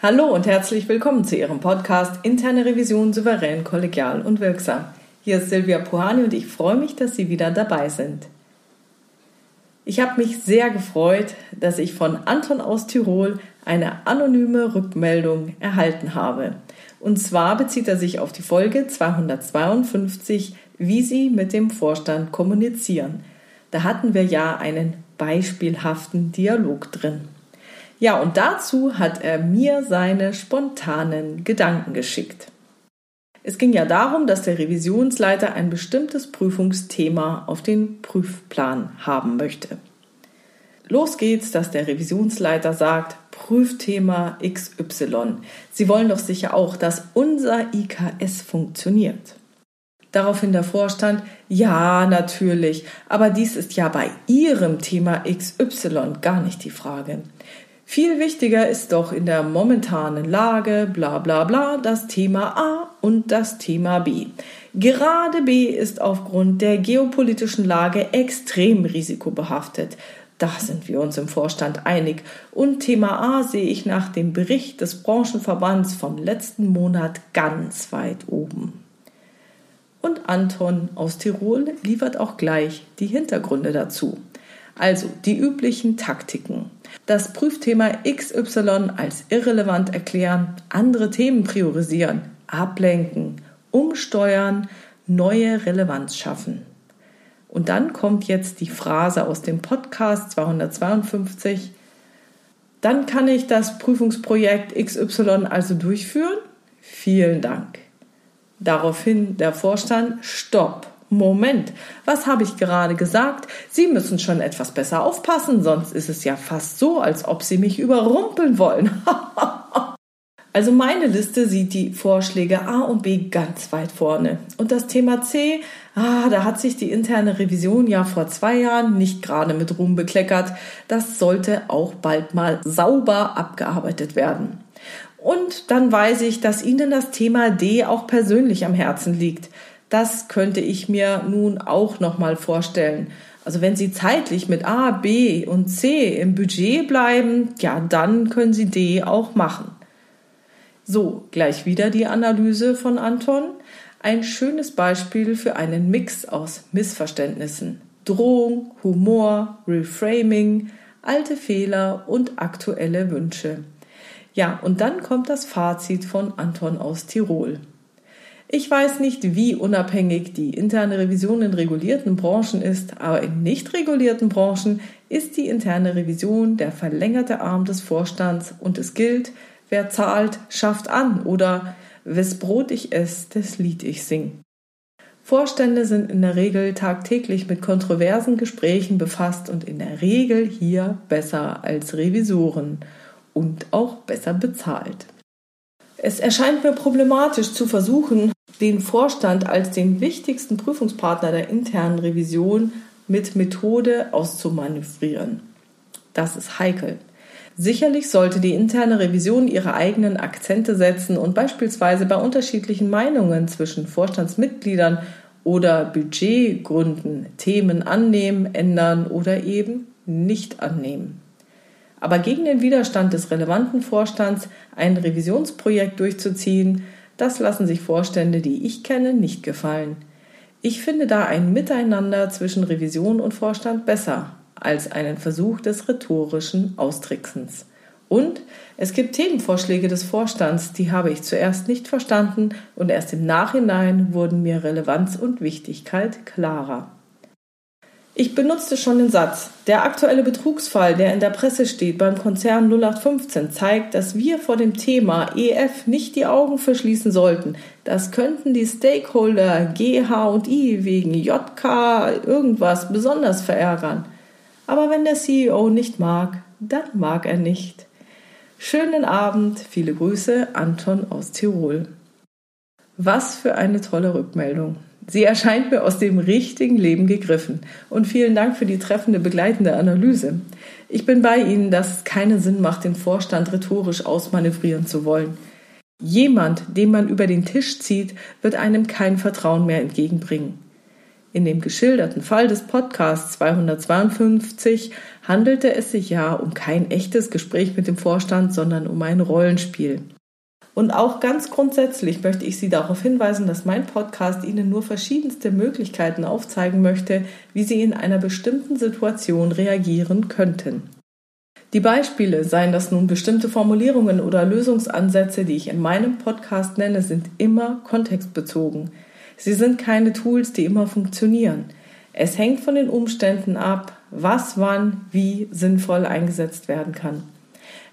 Hallo und herzlich willkommen zu Ihrem Podcast Interne Revision souverän, kollegial und wirksam. Hier ist Silvia Puhani und ich freue mich, dass Sie wieder dabei sind. Ich habe mich sehr gefreut, dass ich von Anton aus Tirol eine anonyme Rückmeldung erhalten habe. Und zwar bezieht er sich auf die Folge 252, wie Sie mit dem Vorstand kommunizieren. Da hatten wir ja einen beispielhaften Dialog drin. Ja, und dazu hat er mir seine spontanen Gedanken geschickt. Es ging ja darum, dass der Revisionsleiter ein bestimmtes Prüfungsthema auf den Prüfplan haben möchte. Los geht's, dass der Revisionsleiter sagt, Prüfthema XY. Sie wollen doch sicher auch, dass unser IKS funktioniert. Daraufhin der Vorstand, ja, natürlich, aber dies ist ja bei Ihrem Thema XY gar nicht die Frage. Viel wichtiger ist doch in der momentanen Lage, bla bla bla, das Thema A und das Thema B. Gerade B ist aufgrund der geopolitischen Lage extrem risikobehaftet. Da sind wir uns im Vorstand einig. Und Thema A sehe ich nach dem Bericht des Branchenverbands vom letzten Monat ganz weit oben. Und Anton aus Tirol liefert auch gleich die Hintergründe dazu. Also die üblichen Taktiken das Prüfthema XY als irrelevant erklären, andere Themen priorisieren, ablenken, umsteuern, neue Relevanz schaffen. Und dann kommt jetzt die Phrase aus dem Podcast 252. Dann kann ich das Prüfungsprojekt XY also durchführen? Vielen Dank. Daraufhin der Vorstand, Stopp. Moment, was habe ich gerade gesagt? Sie müssen schon etwas besser aufpassen, sonst ist es ja fast so, als ob Sie mich überrumpeln wollen. also meine Liste sieht die Vorschläge A und B ganz weit vorne. Und das Thema C, ah, da hat sich die interne Revision ja vor zwei Jahren nicht gerade mit Ruhm bekleckert. Das sollte auch bald mal sauber abgearbeitet werden. Und dann weiß ich, dass Ihnen das Thema D auch persönlich am Herzen liegt. Das könnte ich mir nun auch noch mal vorstellen. Also wenn Sie zeitlich mit A, B und C im Budget bleiben, ja, dann können Sie D auch machen. So, gleich wieder die Analyse von Anton. Ein schönes Beispiel für einen Mix aus Missverständnissen. Drohung, Humor, Reframing, alte Fehler und aktuelle Wünsche. Ja, und dann kommt das Fazit von Anton aus Tirol. Ich weiß nicht, wie unabhängig die interne Revision in regulierten Branchen ist, aber in nicht regulierten Branchen ist die interne Revision der verlängerte Arm des Vorstands und es gilt, wer zahlt, schafft an oder wes Brot ich ess, des Lied ich sing. Vorstände sind in der Regel tagtäglich mit kontroversen Gesprächen befasst und in der Regel hier besser als Revisoren und auch besser bezahlt. Es erscheint mir problematisch zu versuchen, den Vorstand als den wichtigsten Prüfungspartner der internen Revision mit Methode auszumanövrieren. Das ist heikel. Sicherlich sollte die interne Revision ihre eigenen Akzente setzen und beispielsweise bei unterschiedlichen Meinungen zwischen Vorstandsmitgliedern oder Budgetgründen Themen annehmen, ändern oder eben nicht annehmen. Aber gegen den Widerstand des relevanten Vorstands ein Revisionsprojekt durchzuziehen, das lassen sich Vorstände, die ich kenne, nicht gefallen. Ich finde da ein Miteinander zwischen Revision und Vorstand besser als einen Versuch des rhetorischen Austricksens. Und es gibt Themenvorschläge des Vorstands, die habe ich zuerst nicht verstanden und erst im Nachhinein wurden mir Relevanz und Wichtigkeit klarer. Ich benutzte schon den Satz, der aktuelle Betrugsfall, der in der Presse steht beim Konzern 0815, zeigt, dass wir vor dem Thema EF nicht die Augen verschließen sollten. Das könnten die Stakeholder GH und I wegen JK irgendwas besonders verärgern. Aber wenn der CEO nicht mag, dann mag er nicht. Schönen Abend, viele Grüße, Anton aus Tirol. Was für eine tolle Rückmeldung. Sie erscheint mir aus dem richtigen Leben gegriffen. Und vielen Dank für die treffende begleitende Analyse. Ich bin bei Ihnen, dass es keinen Sinn macht, den Vorstand rhetorisch ausmanövrieren zu wollen. Jemand, den man über den Tisch zieht, wird einem kein Vertrauen mehr entgegenbringen. In dem geschilderten Fall des Podcasts 252 handelte es sich ja um kein echtes Gespräch mit dem Vorstand, sondern um ein Rollenspiel. Und auch ganz grundsätzlich möchte ich Sie darauf hinweisen, dass mein Podcast Ihnen nur verschiedenste Möglichkeiten aufzeigen möchte, wie Sie in einer bestimmten Situation reagieren könnten. Die Beispiele, seien das nun bestimmte Formulierungen oder Lösungsansätze, die ich in meinem Podcast nenne, sind immer kontextbezogen. Sie sind keine Tools, die immer funktionieren. Es hängt von den Umständen ab, was wann wie sinnvoll eingesetzt werden kann.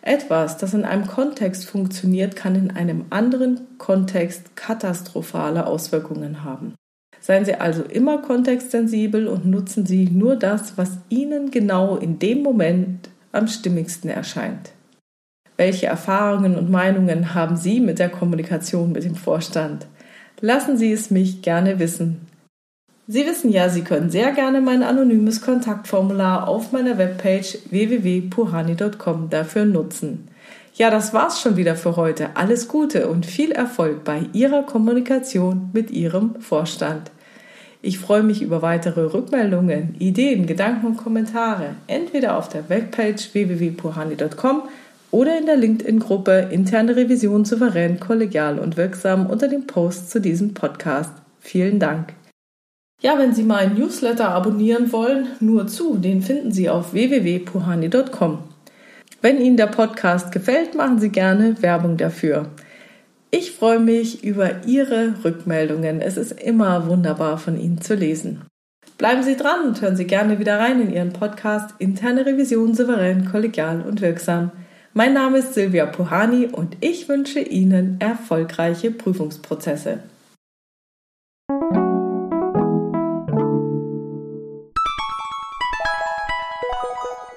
Etwas, das in einem Kontext funktioniert, kann in einem anderen Kontext katastrophale Auswirkungen haben. Seien Sie also immer kontextsensibel und nutzen Sie nur das, was Ihnen genau in dem Moment am stimmigsten erscheint. Welche Erfahrungen und Meinungen haben Sie mit der Kommunikation mit dem Vorstand? Lassen Sie es mich gerne wissen. Sie wissen ja, Sie können sehr gerne mein anonymes Kontaktformular auf meiner Webpage www.puhani.com dafür nutzen. Ja, das war's schon wieder für heute. Alles Gute und viel Erfolg bei Ihrer Kommunikation mit Ihrem Vorstand. Ich freue mich über weitere Rückmeldungen, Ideen, Gedanken und Kommentare, entweder auf der Webpage www.puhani.com oder in der LinkedIn-Gruppe Interne Revision souverän, kollegial und wirksam unter dem Post zu diesem Podcast. Vielen Dank. Ja, wenn Sie meinen Newsletter abonnieren wollen, nur zu, den finden Sie auf www.puhani.com. Wenn Ihnen der Podcast gefällt, machen Sie gerne Werbung dafür. Ich freue mich über Ihre Rückmeldungen. Es ist immer wunderbar von Ihnen zu lesen. Bleiben Sie dran und hören Sie gerne wieder rein in Ihren Podcast Interne Revision souverän, kollegial und wirksam. Mein Name ist Silvia Puhani und ich wünsche Ihnen erfolgreiche Prüfungsprozesse. you.